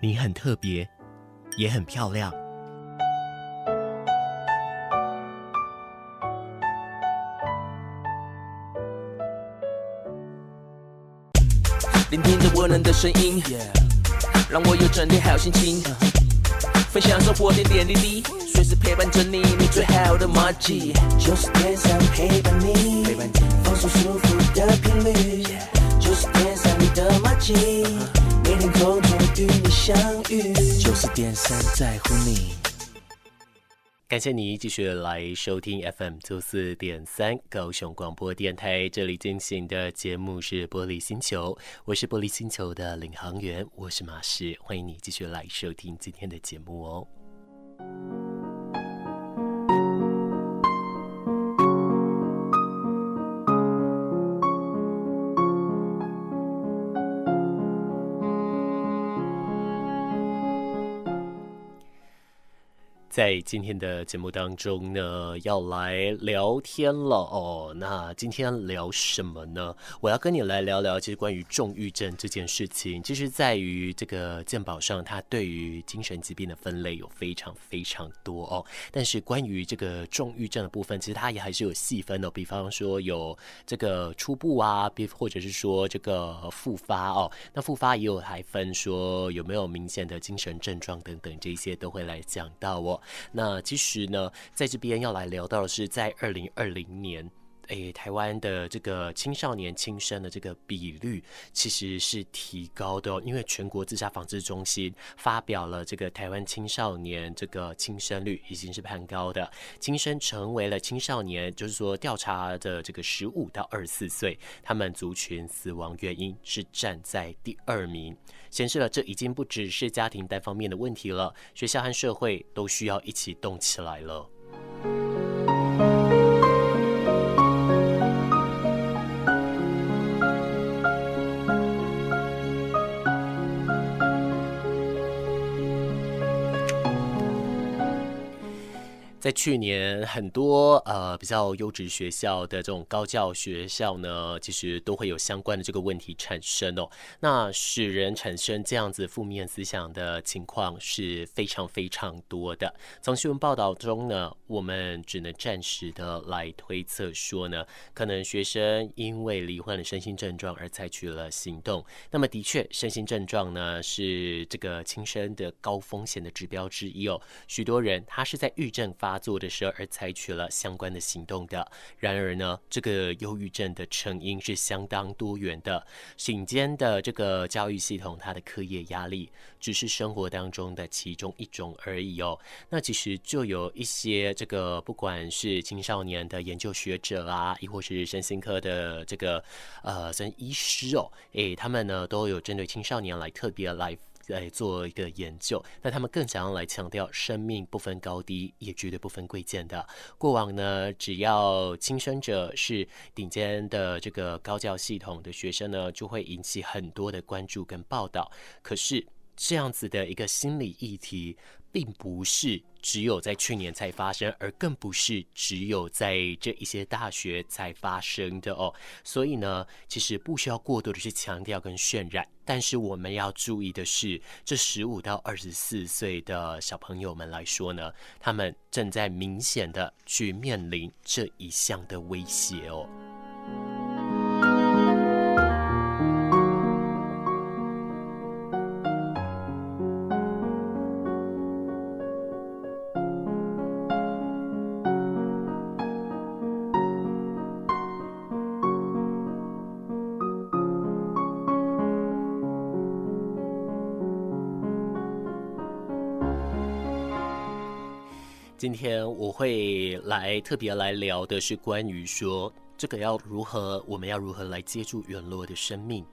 你很特别，也很漂亮。聆听着温暖的声音，让我有整天好心情。分享生活点点滴滴，随时陪伴着你，你最好的马吉。就是天上陪伴你，放松舒服的频率。就是天上你的马吉。每天空中与你相遇，九四点三在乎你。感谢你继续来收听 FM 九四点三高雄广播电台，这里进行的节目是玻璃星球，我是玻璃星球的领航员，我是马士，欢迎你继续来收听今天的节目哦。在今天的节目当中呢，要来聊天了哦。那今天聊什么呢？我要跟你来聊聊，其实关于重郁症这件事情，其实在于这个健保上，它对于精神疾病的分类有非常非常多哦。但是关于这个重郁症的部分，其实它也还是有细分的。比方说有这个初步啊，比或者是说这个复发哦。那复发也有还分说有没有明显的精神症状等等，这些都会来讲到哦。那其实呢，在这边要来聊到的是，在二零二零年。诶，台湾的这个青少年轻生的这个比率其实是提高的，因为全国自杀防治中心发表了这个台湾青少年这个轻生率已经是攀高的，轻生成为了青少年，就是说调查的这个十五到二十四岁，他们族群死亡原因是站在第二名，显示了这已经不只是家庭单方面的问题了，学校和社会都需要一起动起来了。在去年，很多呃比较优质学校的这种高教学校呢，其实都会有相关的这个问题产生哦。那使人产生这样子负面思想的情况是非常非常多的。从新闻报道中呢，我们只能暂时的来推测说呢，可能学生因为罹患了身心症状而采取了行动。那么的确，身心症状呢是这个轻生的高风险的指标之一哦。许多人他是在郁症发发作的时候而采取了相关的行动的。然而呢，这个忧郁症的成因是相当多元的。顶尖的这个教育系统，它的课业压力只是生活当中的其中一种而已哦。那其实就有一些这个，不管是青少年的研究学者啊，亦或是身心科的这个呃，医师哦，诶，他们呢都有针对青少年来特别来。来做一个研究，那他们更想要来强调，生命不分高低，也绝对不分贵贱的。过往呢，只要轻生者是顶尖的这个高教系统的学生呢，就会引起很多的关注跟报道。可是这样子的一个心理议题，并不是只有在去年才发生，而更不是只有在这一些大学才发生的哦。所以呢，其实不需要过多的去强调跟渲染。但是我们要注意的是，这十五到二十四岁的小朋友们来说呢，他们正在明显的去面临这一项的威胁哦。今天我会来特别来聊的是关于说这个要如何，我们要如何来接住陨落的生命。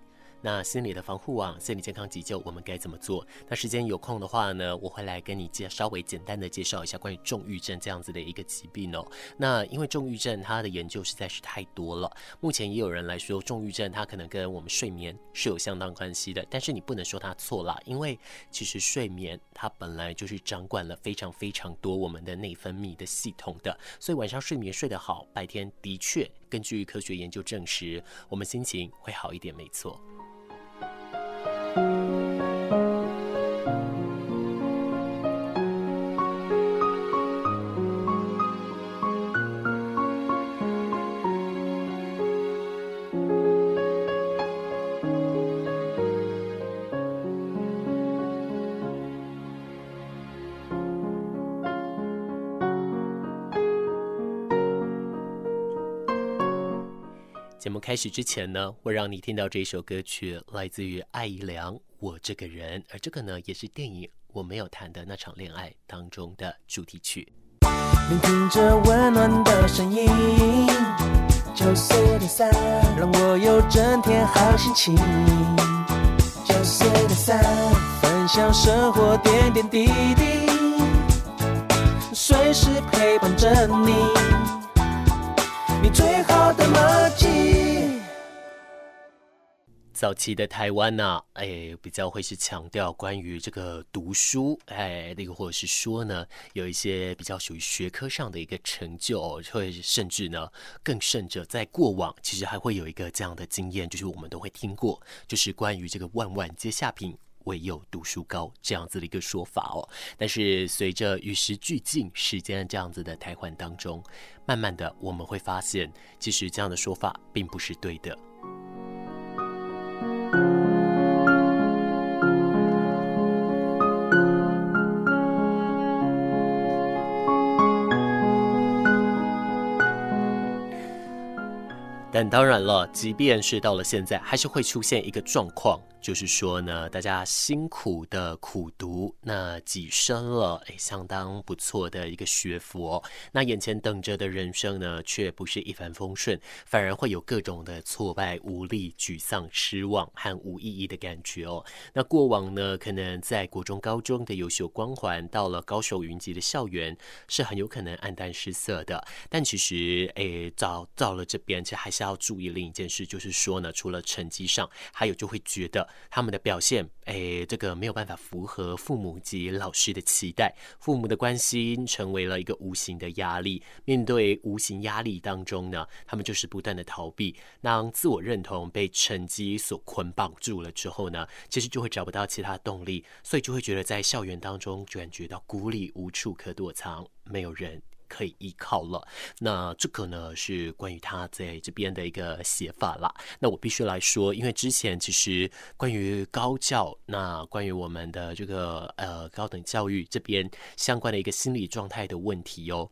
那心理的防护网、心理健康急救，我们该怎么做？那时间有空的话呢，我会来跟你介稍微简单的介绍一下关于重郁症这样子的一个疾病哦。那因为重郁症它的研究实在是太多了，目前也有人来说重郁症它可能跟我们睡眠是有相当关系的，但是你不能说它错了，因为其实睡眠它本来就是掌管了非常非常多我们的内分泌的系统的，所以晚上睡眠睡得好，白天的确根据科学研究证实，我们心情会好一点，没错。节开始之前呢，我让你听到这首歌曲，来自于艾怡良《我这个人》，而这个呢，也是电影《我没有谈的那场恋爱》当中的主题曲。聆听着温暖的声音，九四点三，让我有整天好心情。九四点三，分享生活点点滴滴，随时陪伴着你。你最好的默契。早期的台湾呢、啊，哎，比较会是强调关于这个读书，哎，那个或者是说呢，有一些比较属于学科上的一个成就，会甚至呢，更甚者，在过往其实还会有一个这样的经验，就是我们都会听过，就是关于这个万万皆下品。唯有读书高这样子的一个说法哦，但是随着与时俱进，时间这样子的台湾当中，慢慢的我们会发现，其实这样的说法并不是对的。但当然了，即便是到了现在，还是会出现一个状况。就是说呢，大家辛苦的苦读，那跻身了诶，相当不错的一个学府哦。那眼前等着的人生呢，却不是一帆风顺，反而会有各种的挫败、无力、沮丧、失望和无意义的感觉哦。那过往呢，可能在国中、高中的优秀光环，到了高手云集的校园，是很有可能黯淡失色的。但其实，诶，到到了这边，其实还是要注意另一件事，就是说呢，除了成绩上，还有就会觉得。他们的表现，哎，这个没有办法符合父母及老师的期待，父母的关心成为了一个无形的压力。面对无形压力当中呢，他们就是不断的逃避。当自我认同被成绩所捆绑住了之后呢，其实就会找不到其他动力，所以就会觉得在校园当中感觉到孤立无处可躲藏，没有人。可以依靠了。那这个呢，是关于他在这边的一个写法啦。那我必须来说，因为之前其实关于高教，那关于我们的这个呃高等教育这边相关的一个心理状态的问题哦。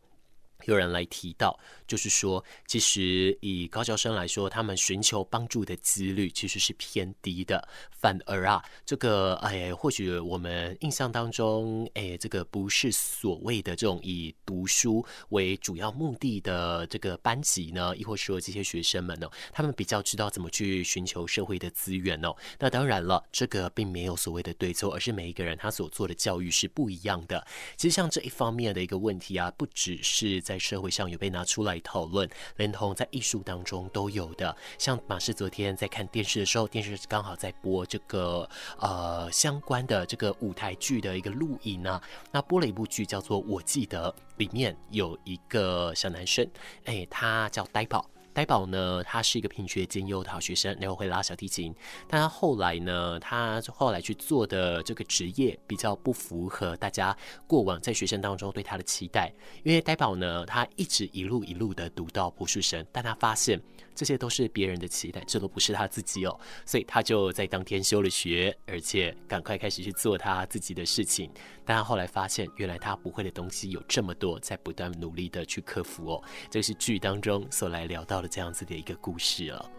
有人来提到，就是说，其实以高校生来说，他们寻求帮助的几率其实是偏低的。反而啊，这个哎，或许我们印象当中，哎，这个不是所谓的这种以读书为主要目的的这个班级呢，亦或说这些学生们呢，他们比较知道怎么去寻求社会的资源哦。那当然了，这个并没有所谓的对错，而是每一个人他所做的教育是不一样的。其实像这一方面的一个问题啊，不只是在在社会上有被拿出来讨论，连同在艺术当中都有的。像马氏昨天在看电视的时候，电视刚好在播这个呃相关的这个舞台剧的一个录影呢，那播了一部剧叫做《我记得》，里面有一个小男生，哎，他叫呆宝。呆宝呢，他是一个品学兼优的好学生，然后会拉小提琴。但他后来呢，他后来去做的这个职业比较不符合大家过往在学生当中对他的期待。因为呆宝呢，他一直一路一路的读到博士生，但他发现这些都是别人的期待，这都不是他自己哦。所以他就在当天休了学，而且赶快开始去做他自己的事情。但他后来发现，原来他不会的东西有这么多，在不断努力的去克服哦。这是剧当中所来聊到这样子的一个故事了。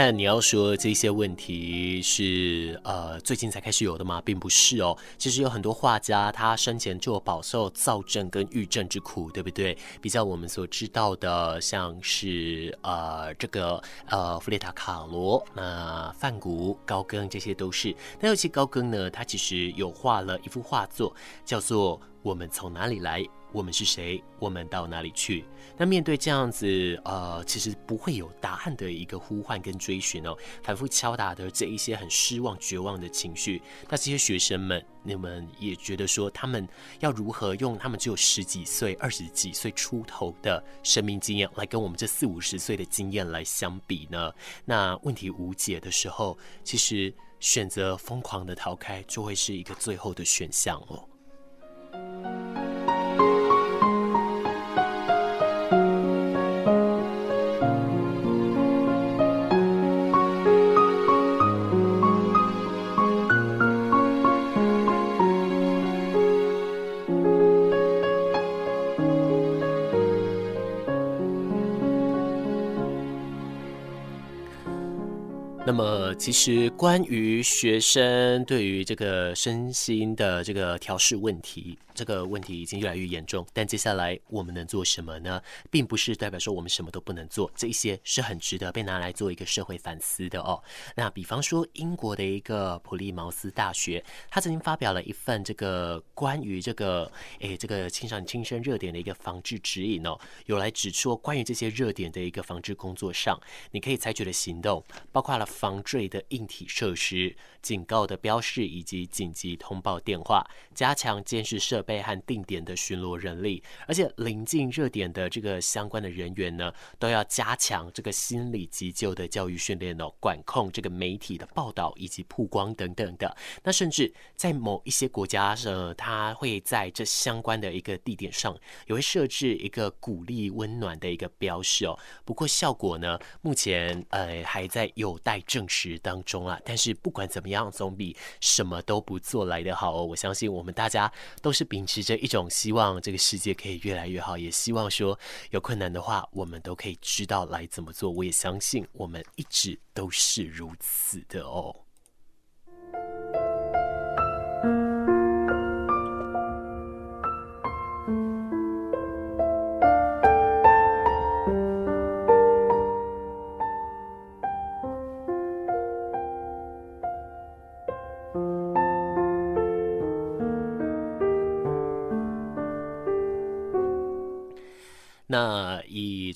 但你要说这些问题是呃最近才开始有的吗？并不是哦。其实有很多画家，他生前就饱受躁症跟郁症之苦，对不对？比较我们所知道的，像是呃这个呃弗列塔卡罗、那梵谷、高更，这些都是。但尤其高更呢，他其实有画了一幅画作，叫做《我们从哪里来》。我们是谁？我们到哪里去？那面对这样子，呃，其实不会有答案的一个呼唤跟追寻哦，反复敲打的这一些很失望、绝望的情绪，那这些学生们，你们也觉得说，他们要如何用他们只有十几岁、二十几岁出头的生命经验，来跟我们这四五十岁的经验来相比呢？那问题无解的时候，其实选择疯狂的逃开，就会是一个最后的选项哦。其实关于学生对于这个身心的这个调试问题。这个问题已经越来越严重，但接下来我们能做什么呢？并不是代表说我们什么都不能做，这一些是很值得被拿来做一个社会反思的哦。那比方说，英国的一个普利茅斯大学，他曾经发表了一份这个关于这个诶这个青少年轻生热点的一个防治指引哦，有来指出关于这些热点的一个防治工作上，你可以采取的行动，包括了防坠的硬体设施、警告的标示以及紧急通报电话，加强监视设备和定点的巡逻人力，而且临近热点的这个相关的人员呢，都要加强这个心理急救的教育训练哦，管控这个媒体的报道以及曝光等等的。那甚至在某一些国家，呃，他会在这相关的一个地点上，也会设置一个鼓励温暖的一个标识哦。不过效果呢，目前呃还在有待证实当中啊。但是不管怎么样，总比什么都不做来的好哦。我相信我们大家都是秉持着一种希望这个世界可以越来越好，也希望说有困难的话，我们都可以知道来怎么做。我也相信我们一直都是如此的哦。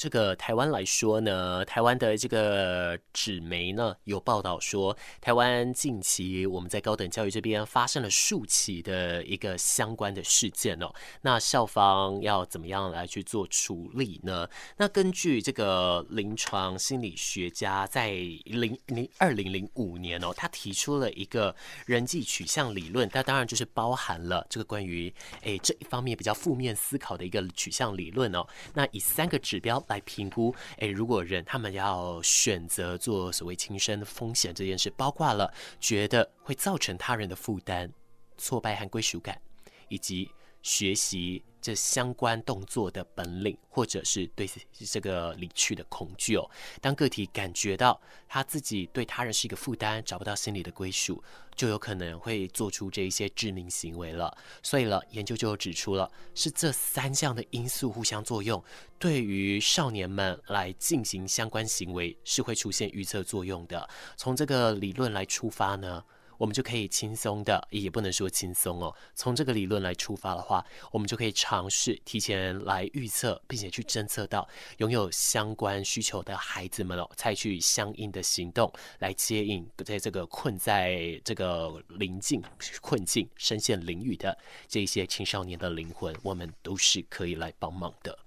这个台湾来说呢，台湾的这个纸媒呢有报道说，台湾近期我们在高等教育这边发生了数起的一个相关的事件哦。那校方要怎么样来去做处理呢？那根据这个临床心理学家在零零二零零五年哦，他提出了一个人际取向理论，它当然就是包含了这个关于诶这一方面比较负面思考的一个取向理论哦。那以三个指标来评估，诶，如果人他们要选择做所谓轻生风险这件事，包括了觉得会造成他人的负担、挫败和归属感，以及学习。这相关动作的本领，或者是对这个离去的恐惧哦。当个体感觉到他自己对他人是一个负担，找不到心理的归属，就有可能会做出这一些致命行为了。所以了，研究就指出了，是这三项的因素互相作用，对于少年们来进行相关行为是会出现预测作用的。从这个理论来出发呢，我们就可以轻松的，也不能说轻松哦。从这个理论来出发的话，我们就可以尝试提前来预测，并且去侦测到拥有相关需求的孩子们哦，采取相应的行动来接应在这个困在这个临近困境、身陷囹圄的这些青少年的灵魂，我们都是可以来帮忙的。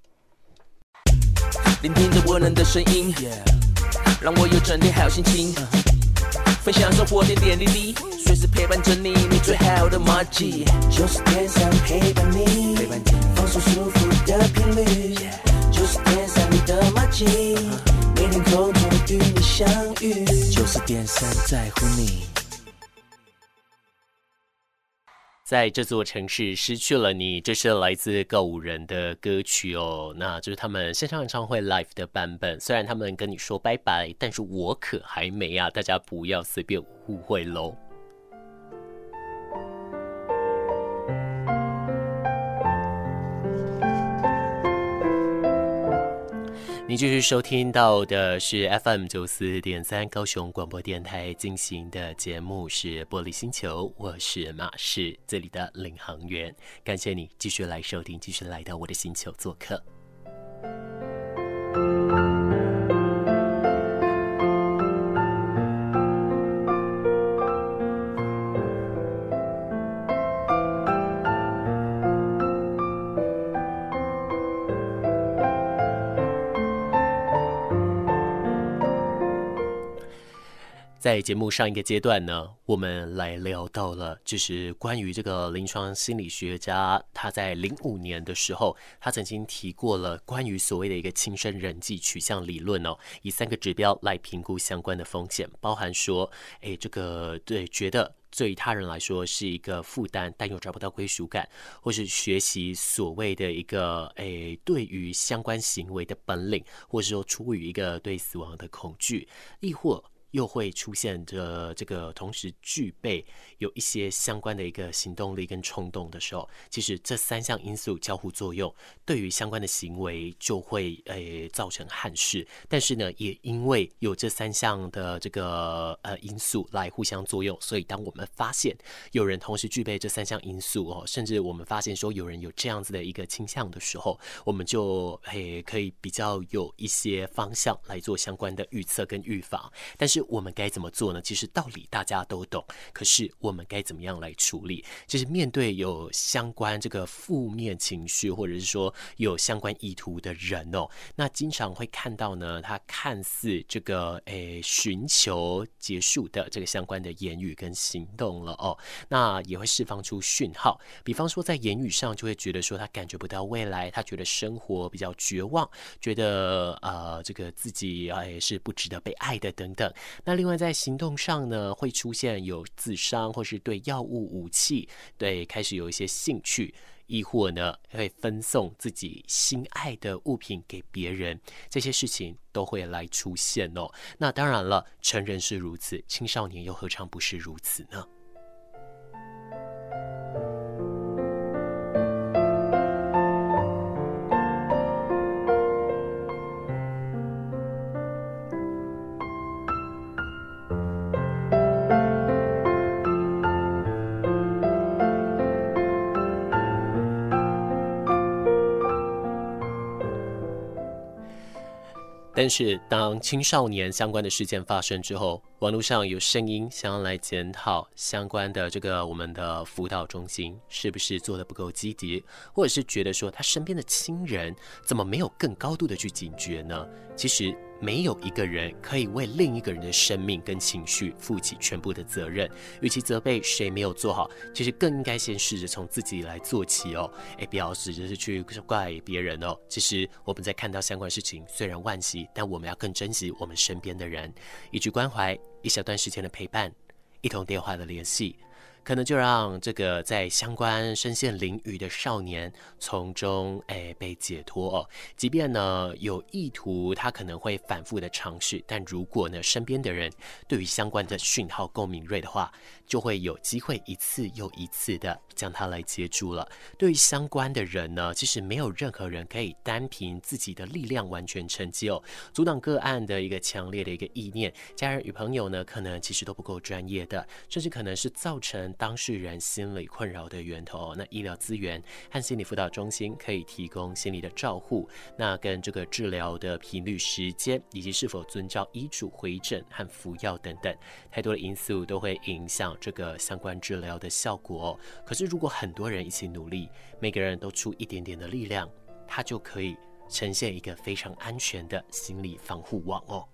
聆听着温暖的声音，让我有整天好心情。分享生活点点滴滴，随时陪伴着你，你最好的马吉。九十点三陪伴你，放松舒服的频率。九十点三你的马吉，每天空中与你相遇。就是点三在乎你。在这座城市失去了你，这是来自告五人的歌曲哦。那就是他们线上演唱会 live 的版本。虽然他们跟你说拜拜，但是我可还没啊！大家不要随便误会喽。你继续收听到的是 FM 九四点三高雄广播电台进行的节目是《玻璃星球》，我是马氏，这里的领航员。感谢你继续来收听，继续来到我的星球做客。在节目上一个阶段呢，我们来聊到了，就是关于这个临床心理学家，他在零五年的时候，他曾经提过了关于所谓的一个亲身人际取向理论哦，以三个指标来评估相关的风险，包含说，诶，这个对，觉得对于他人来说是一个负担，但又找不到归属感，或是学习所谓的一个，诶，对于相关行为的本领，或是说出于一个对死亡的恐惧，亦或。又会出现着这个同时具备有一些相关的一个行动力跟冲动的时候，其实这三项因素交互作用，对于相关的行为就会诶造成憾事。但是呢，也因为有这三项的这个呃因素来互相作用，所以当我们发现有人同时具备这三项因素哦，甚至我们发现说有人有这样子的一个倾向的时候，我们就诶可以比较有一些方向来做相关的预测跟预防。但是我们该怎么做呢？其实道理大家都懂，可是我们该怎么样来处理？就是面对有相关这个负面情绪，或者是说有相关意图的人哦，那经常会看到呢，他看似这个诶寻求结束的这个相关的言语跟行动了哦，那也会释放出讯号，比方说在言语上就会觉得说他感觉不到未来，他觉得生活比较绝望，觉得呃这个自己诶是不值得被爱的等等。那另外在行动上呢，会出现有自伤，或是对药物、武器，对开始有一些兴趣，亦或呢会分送自己心爱的物品给别人，这些事情都会来出现哦。那当然了，成人是如此，青少年又何尝不是如此呢？但是，当青少年相关的事件发生之后，网络上有声音想要来检讨相关的这个我们的辅导中心是不是做的不够积极，或者是觉得说他身边的亲人怎么没有更高度的去警觉呢？其实。没有一个人可以为另一个人的生命跟情绪负起全部的责任。与其责备谁没有做好，其实更应该先试着从自己来做起哦。哎，不要只是去怪别人哦。其实我们在看到相关事情，虽然惋惜，但我们要更珍惜我们身边的人，一句关怀，一小段时间的陪伴，一通电话的联系。可能就让这个在相关深陷囹圄的少年从中哎被解脱哦。即便呢有意图，他可能会反复的尝试，但如果呢身边的人对于相关的讯号够敏锐的话，就会有机会一次又一次的将他来接住了。对于相关的人呢，其实没有任何人可以单凭自己的力量完全成就，阻挡个案的一个强烈的一个意念。家人与朋友呢，可能其实都不够专业的，甚至可能是造成。当事人心理困扰的源头，那医疗资源和心理辅导中心可以提供心理的照护，那跟这个治疗的频率、时间，以及是否遵照医嘱回诊和服药等等，太多的因素都会影响这个相关治疗的效果哦。可是，如果很多人一起努力，每个人都出一点点的力量，它就可以呈现一个非常安全的心理防护网哦。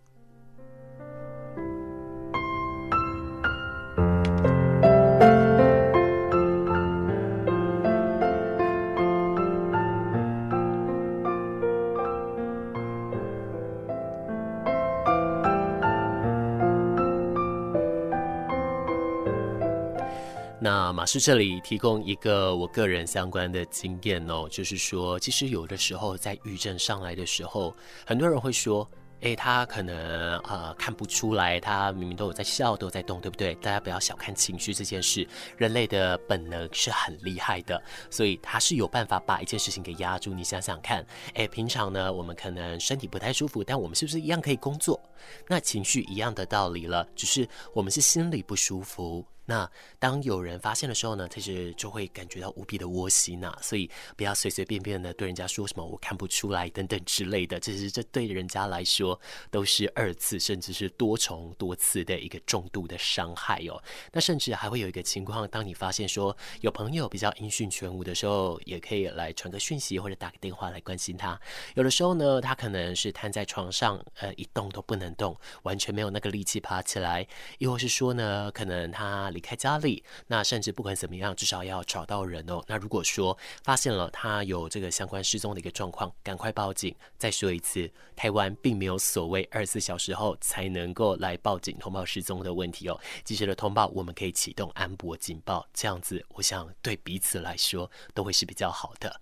师这里提供一个我个人相关的经验哦，就是说，其实有的时候在郁症上来的时候，很多人会说。诶，他可能呃看不出来，他明明都有在笑，都有在动，对不对？大家不要小看情绪这件事，人类的本能是很厉害的，所以他是有办法把一件事情给压住。你想想看，诶，平常呢，我们可能身体不太舒服，但我们是不是一样可以工作？那情绪一样的道理了，只是我们是心里不舒服。那当有人发现的时候呢，其实就会感觉到无比的窝心呐。所以不要随随便便的对人家说什么我看不出来等等之类的，其实这对人家来说都是二次甚至是多重多次的一个重度的伤害哦。那甚至还会有一个情况，当你发现说有朋友比较音讯全无的时候，也可以来传个讯息或者打个电话来关心他。有的时候呢，他可能是瘫在床上，呃，一动都不能动，完全没有那个力气爬起来，又或是说呢，可能他离开家里，那甚至不管怎么样，至少要找到人哦。那如果说发现了他有这个相关失踪的一个状况，赶快报警。再说一次，台湾并没有所谓二十四小时后才能够来报警通报失踪的问题哦。及时的通报，我们可以启动安博警报，这样子，我想对彼此来说都会是比较好的。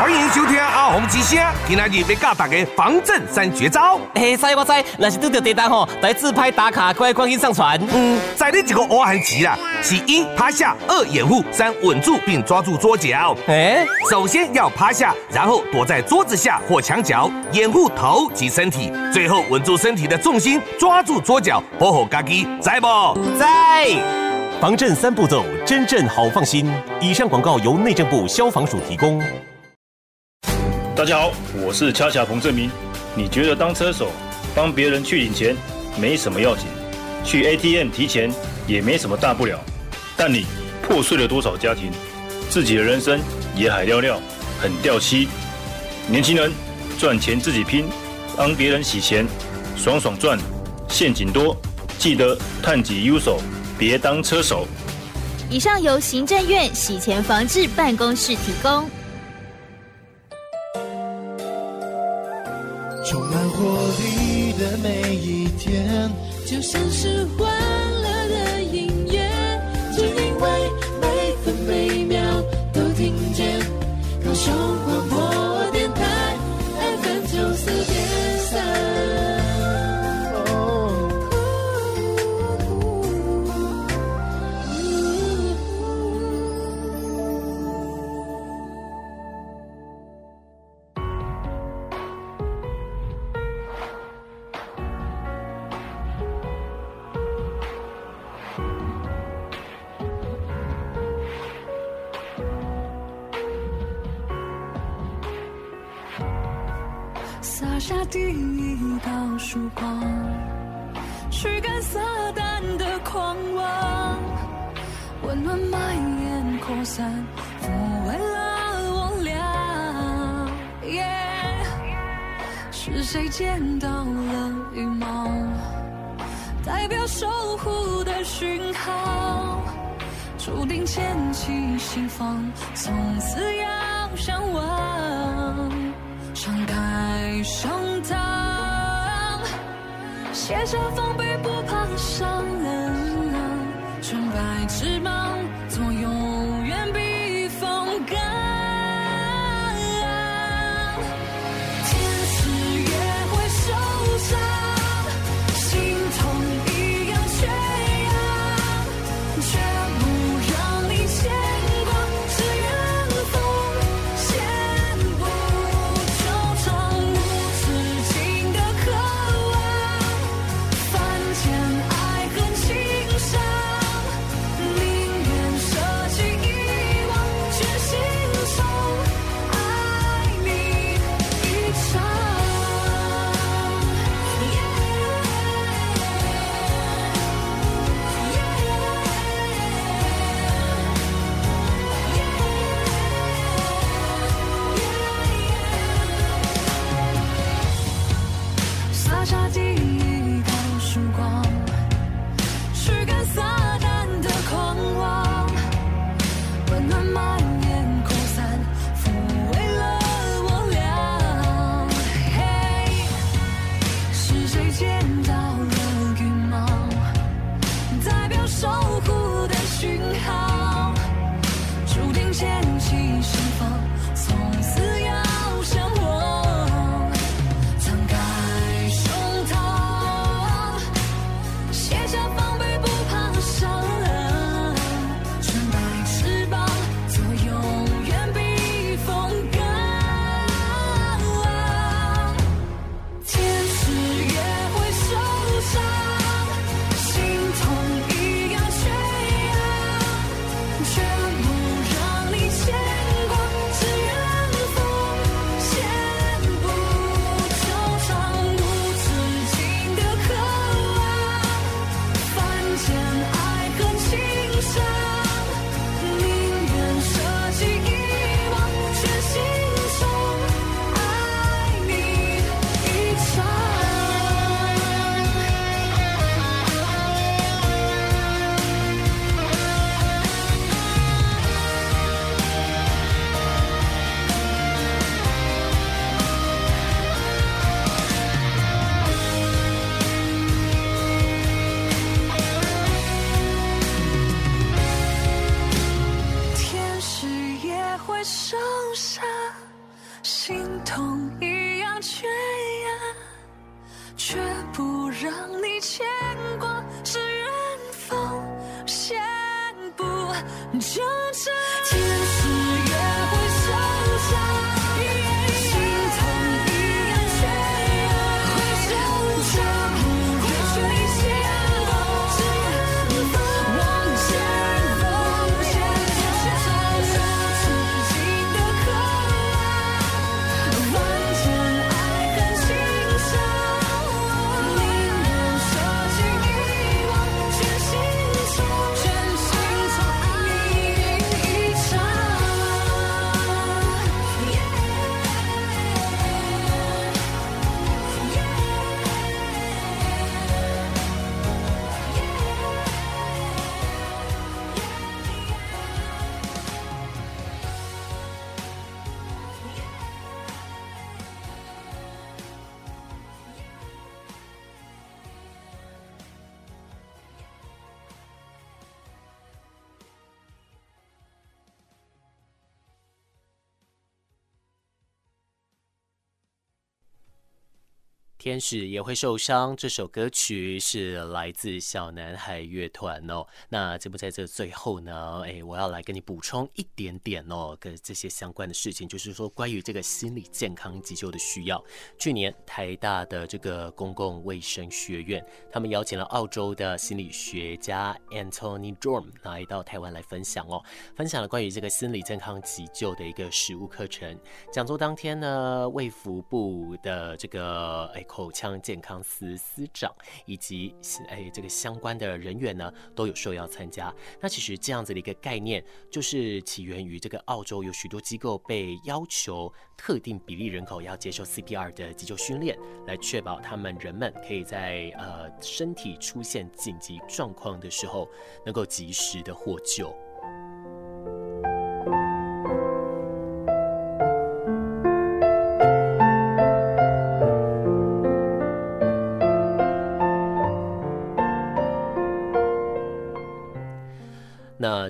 欢迎收听阿红之声，今仔日要教大家防震三绝招。嘿，使我知，若是拄到地震吼，来自拍打卡，快快去上传。嗯，在你这个阿汉棋啦，是一趴下，二掩护，三稳住并抓住桌脚。哎，首先要趴下，然后躲在桌子下或墙角，掩护头及身体，最后稳住身体的重心，抓住桌脚，保护家己，在不？在。防震三步骤，真正好放心。以上广告由内政部消防署提供。大家好，我是恰恰彭正明。你觉得当车手帮别人去领钱没什么要紧，去 ATM 提钱也没什么大不了，但你破碎了多少家庭，自己的人生也海尿尿，很掉漆。年轻人赚钱自己拼，帮别人洗钱，爽爽赚，陷阱多，记得探己优手。别当车手。以上由行政院洗钱防治办公室提供。充满活力的每一天，就像是驱赶撒旦的狂妄，温暖蔓延扩散，抚慰了我俩。是谁见到了羽毛，代表守护的讯号，注定牵起心房，从此要向往。敞开双，卸下防备，不怕伤人，纯白天使也会受伤。这首歌曲是来自小男孩乐团哦。那节目在这最后呢，哎，我要来跟你补充一点点哦，跟这些相关的事情，就是说关于这个心理健康急救的需要。去年台大的这个公共卫生学院，他们邀请了澳洲的心理学家 Anthony Dorm 来到台湾来分享哦，分享了关于这个心理健康急救的一个实务课程。讲座当天呢，卫福部的这个哎。口腔健康司司长以及哎这个相关的人员呢，都有受邀参加。那其实这样子的一个概念，就是起源于这个澳洲有许多机构被要求特定比例人口要接受 CPR 的急救训练，来确保他们人们可以在呃身体出现紧急状况的时候，能够及时的获救。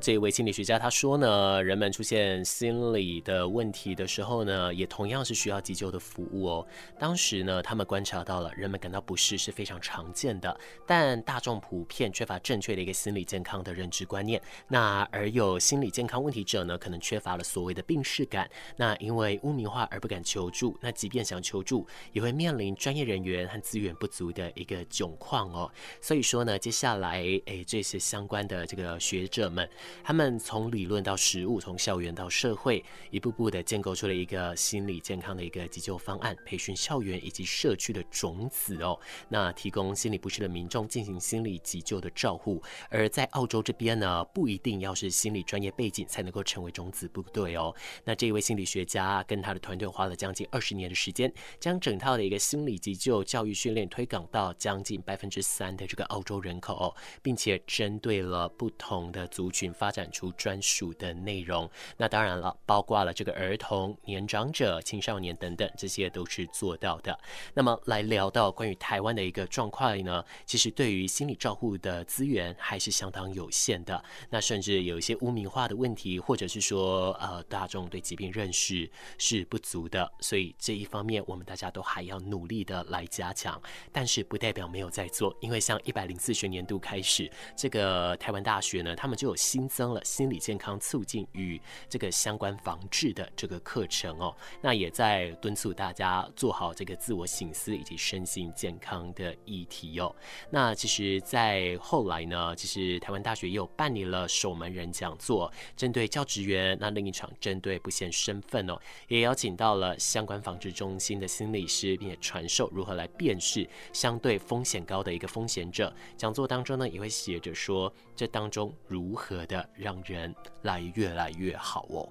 那这位心理学家他说呢，人们出现心理的问题的时候呢，也同样是需要急救的服务哦。当时呢，他们观察到了人们感到不适是非常常见的，但大众普遍缺乏正确的一个心理健康的认知观念。那而有心理健康问题者呢，可能缺乏了所谓的病视感。那因为污名化而不敢求助，那即便想求助，也会面临专业人员和资源不足的一个窘况哦。所以说呢，接下来诶，这些相关的这个学者们。他们从理论到实物，从校园到社会，一步步的建构出了一个心理健康的一个急救方案，培训校园以及社区的种子哦。那提供心理不适的民众进行心理急救的照护。而在澳洲这边呢，不一定要是心理专业背景才能够成为种子部队哦。那这一位心理学家跟他的团队花了将近二十年的时间，将整套的一个心理急救教育训练推广到将近百分之三的这个澳洲人口，并且针对了不同的族群发展出专属的内容，那当然了，包括了这个儿童、年长者、青少年等等，这些都是做到的。那么来聊到关于台湾的一个状况呢，其实对于心理照护的资源还是相当有限的，那甚至有一些污名化的问题，或者是说呃大众对疾病认识是不足的，所以这一方面我们大家都还要努力的来加强。但是不代表没有在做，因为像一百零四学年度开始，这个台湾大学呢，他们就有新。增了心理健康促进与这个相关防治的这个课程哦，那也在敦促大家做好这个自我醒思以及身心健康的议题哦。那其实，在后来呢，其实台湾大学也有办理了守门人讲座，针对教职员；那另一场针对不限身份哦，也邀请到了相关防治中心的心理师，并且传授如何来辨识相对风险高的一个风险者。讲座当中呢，也会写着说这当中如何的让人来越来越好哦。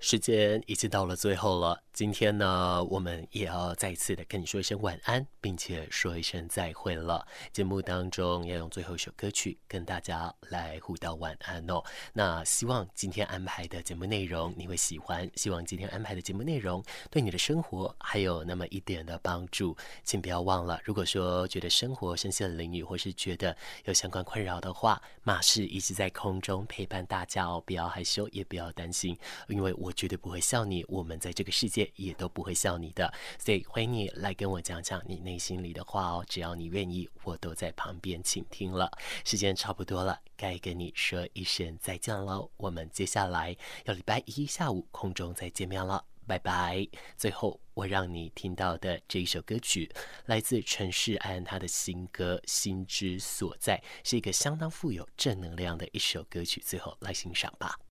时间已经到了最后了。今天呢，我们也要再次的跟你说一声晚安，并且说一声再会了。节目当中要用最后一首歌曲跟大家来互道晚安哦。那希望今天安排的节目内容你会喜欢，希望今天安排的节目内容对你的生活还有那么一点的帮助。请不要忘了，如果说觉得生活身陷囹圄，或是觉得有相关困扰的话，马氏一直在空中陪伴大家哦，不要害羞，也不要担心，因为我绝对不会笑你。我们在这个世界。也都不会笑你的，所以欢迎你来跟我讲讲你内心里的话哦。只要你愿意，我都在旁边倾听了。时间差不多了，该跟你说一声再见喽。我们接下来要礼拜一下午空中再见面了，拜拜。最后，我让你听到的这一首歌曲来自陈势安，他的新歌《心之所在》，是一个相当富有正能量的一首歌曲。最后来欣赏吧。